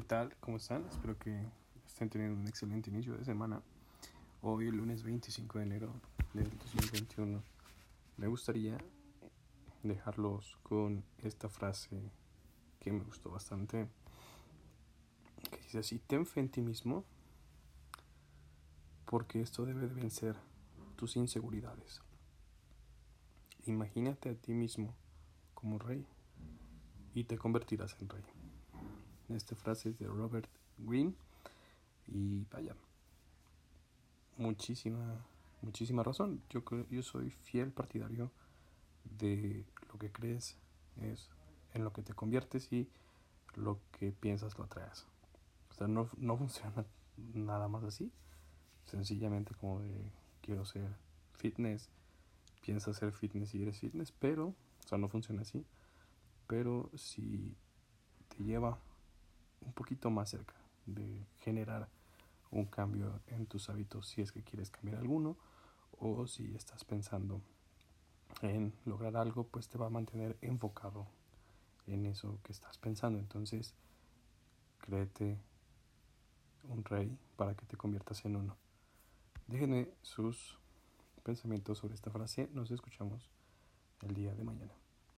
¿qué tal? ¿Cómo están? Espero que estén teniendo un excelente inicio de semana. Hoy, el lunes 25 de enero del 2021, me gustaría dejarlos con esta frase que me gustó bastante, que dice así, ten fe en ti mismo, porque esto debe de vencer tus inseguridades. Imagínate a ti mismo como rey y te convertirás en rey. Esta frase es de Robert Greene y vaya, muchísima, muchísima razón. Yo, yo soy fiel partidario de lo que crees es en lo que te conviertes y lo que piensas lo atraes. O sea, no, no funciona nada más así. Sencillamente como de quiero ser fitness, piensas ser fitness y eres fitness, pero, o sea, no funciona así. Pero si te lleva un poquito más cerca de generar un cambio en tus hábitos si es que quieres cambiar alguno o si estás pensando en lograr algo pues te va a mantener enfocado en eso que estás pensando. Entonces créete un rey para que te conviertas en uno. Déjenme sus pensamientos sobre esta frase. Nos escuchamos el día de mañana